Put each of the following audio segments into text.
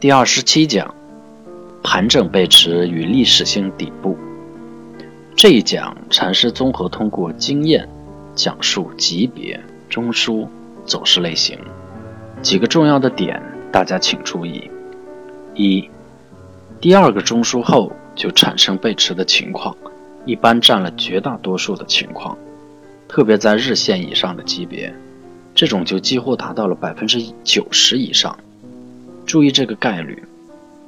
第二十七讲，盘整背驰与历史性底部。这一讲，禅师综合通过经验讲述级别、中枢、走势类型几个重要的点，大家请注意：一、第二个中枢后就产生背驰的情况，一般占了绝大多数的情况，特别在日线以上的级别，这种就几乎达到了百分之九十以上。注意这个概率，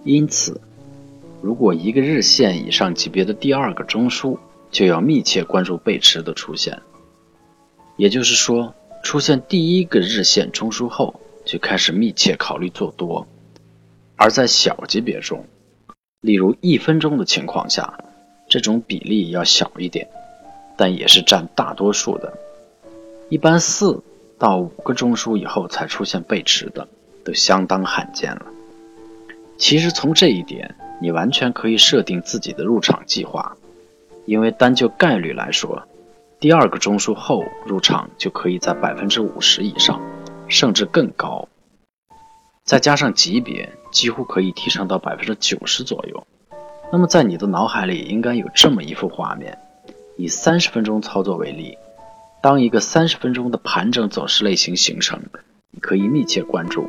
因此，如果一个日线以上级别的第二个中枢，就要密切关注背驰的出现。也就是说，出现第一个日线中枢后，就开始密切考虑做多。而在小级别中，例如一分钟的情况下，这种比例要小一点，但也是占大多数的。一般四到五个中枢以后才出现背驰的。都相当罕见了。其实从这一点，你完全可以设定自己的入场计划，因为单就概率来说，第二个中枢后入场就可以在百分之五十以上，甚至更高。再加上级别，几乎可以提升到百分之九十左右。那么在你的脑海里应该有这么一幅画面：以三十分钟操作为例，当一个三十分钟的盘整走势类型形成，你可以密切关注。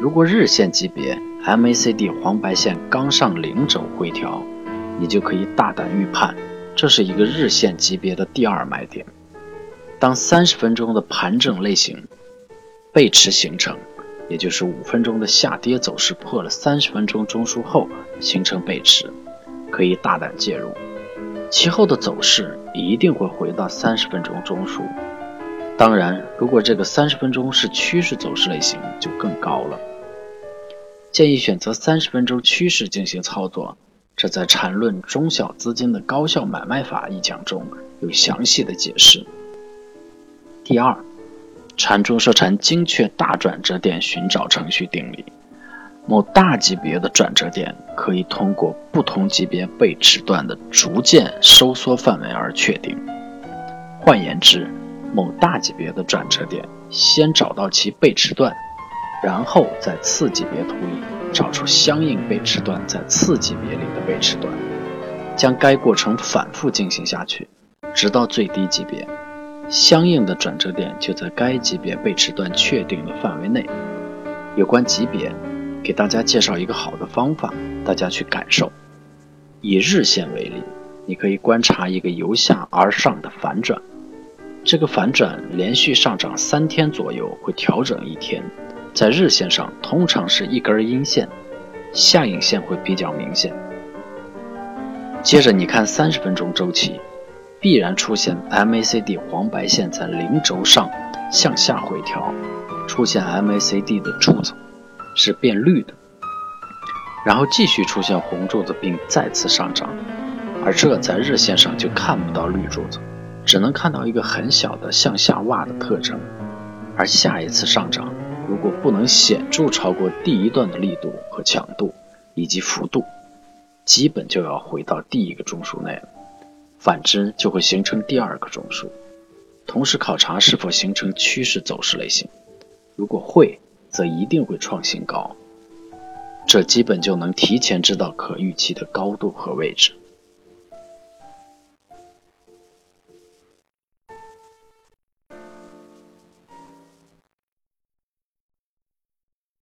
如果日线级别 MACD 黄白线刚上零轴回调，你就可以大胆预判，这是一个日线级别的第二买点。当三十分钟的盘整类型背驰形成，也就是五分钟的下跌走势破了三十分钟中枢后形成背驰，可以大胆介入，其后的走势一定会回到三十分钟中枢。当然，如果这个三十分钟是趋势走势类型，就更高了。建议选择三十分钟趋势进行操作，这在《缠论中小资金的高效买卖法》一讲中有详细的解释。第二，缠中设禅精确大转折点寻找程序定理，某大级别的转折点可以通过不同级别背驰段的逐渐收缩范围而确定。换言之，某大级别的转折点，先找到其背驰段。然后在次级别图里找出相应背驰段在次级别里的背驰段，将该过程反复进行下去，直到最低级别，相应的转折点就在该级别背驰段确定的范围内。有关级别，给大家介绍一个好的方法，大家去感受。以日线为例，你可以观察一个由下而上的反转，这个反转连续上涨三天左右，会调整一天。在日线上，通常是一根阴线，下影线会比较明显。接着你看三十分钟周期，必然出现 MACD 黄白线在零轴上向下回调，出现 MACD 的柱子是变绿的，然后继续出现红柱子并再次上涨，而这在日线上就看不到绿柱子，只能看到一个很小的向下挖的特征，而下一次上涨。如果不能显著超过第一段的力度和强度以及幅度，基本就要回到第一个中枢内了。反之，就会形成第二个中枢。同时考察是否形成趋势走势类型，如果会，则一定会创新高。这基本就能提前知道可预期的高度和位置。